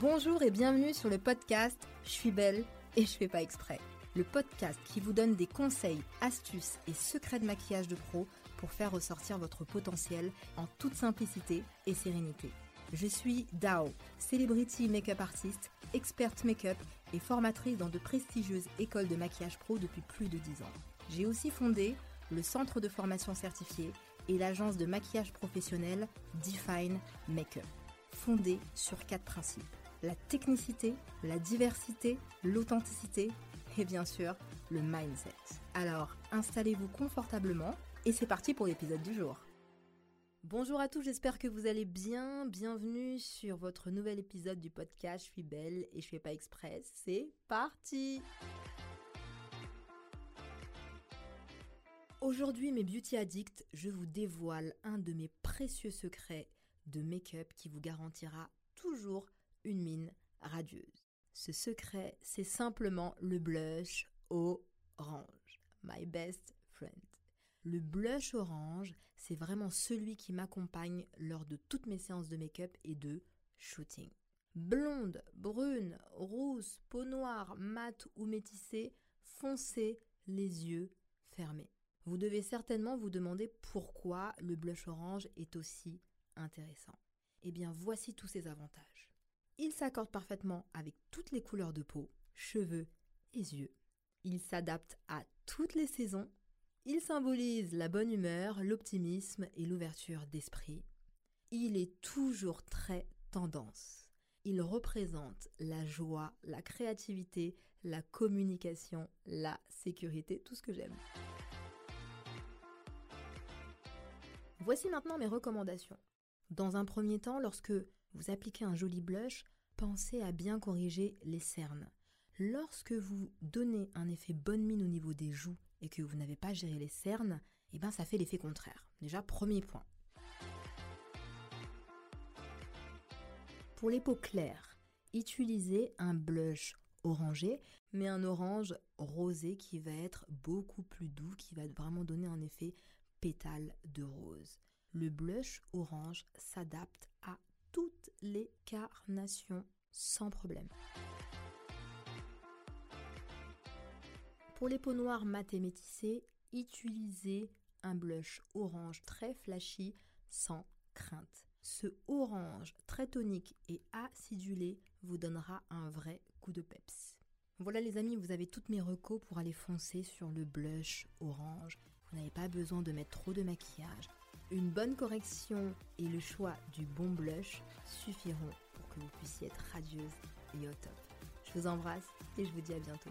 Bonjour et bienvenue sur le podcast Je suis belle et je fais pas exprès. Le podcast qui vous donne des conseils, astuces et secrets de maquillage de pro pour faire ressortir votre potentiel en toute simplicité et sérénité. Je suis Dao, celebrity make-up artist, experte make-up et formatrice dans de prestigieuses écoles de maquillage pro depuis plus de 10 ans. J'ai aussi fondé le centre de formation certifié et l'agence de maquillage professionnel Define Makeup, fondée sur quatre principes. La technicité, la diversité, l'authenticité et bien sûr le mindset. Alors installez-vous confortablement et c'est parti pour l'épisode du jour. Bonjour à tous, j'espère que vous allez bien. Bienvenue sur votre nouvel épisode du podcast Je suis belle et je fais pas express. C'est parti Aujourd'hui, mes beauty addicts, je vous dévoile un de mes précieux secrets de make-up qui vous garantira toujours une mine radieuse. Ce secret, c'est simplement le blush orange. My best friend. Le blush orange, c'est vraiment celui qui m'accompagne lors de toutes mes séances de make-up et de shooting. Blonde, brune, rousse, peau noire, mate ou métissée, foncez les yeux fermés. Vous devez certainement vous demander pourquoi le blush orange est aussi intéressant. Eh bien, voici tous ses avantages. Il s'accorde parfaitement avec toutes les couleurs de peau, cheveux et yeux. Il s'adapte à toutes les saisons il symbolise la bonne humeur, l'optimisme et l'ouverture d'esprit. Il est toujours très tendance. Il représente la joie, la créativité, la communication, la sécurité, tout ce que j'aime. Voici maintenant mes recommandations. Dans un premier temps, lorsque vous appliquez un joli blush, pensez à bien corriger les cernes. Lorsque vous donnez un effet bonne mine au niveau des joues et que vous n'avez pas géré les cernes, eh ben ça fait l'effet contraire. Déjà, premier point. Pour les peaux claires, utilisez un blush orangé, mais un orange rosé qui va être beaucoup plus doux, qui va vraiment donner un effet pétale de rose. Le blush orange s'adapte à toutes les carnations sans problème. Pour les peaux noires mat et métissées, utilisez un blush orange très flashy sans crainte. Ce orange très tonique et acidulé vous donnera un vrai coup de peps. Voilà les amis, vous avez toutes mes recos pour aller foncer sur le blush orange. Vous n'avez pas besoin de mettre trop de maquillage. Une bonne correction et le choix du bon blush suffiront pour que vous puissiez être radieuse et au top. Je vous embrasse et je vous dis à bientôt.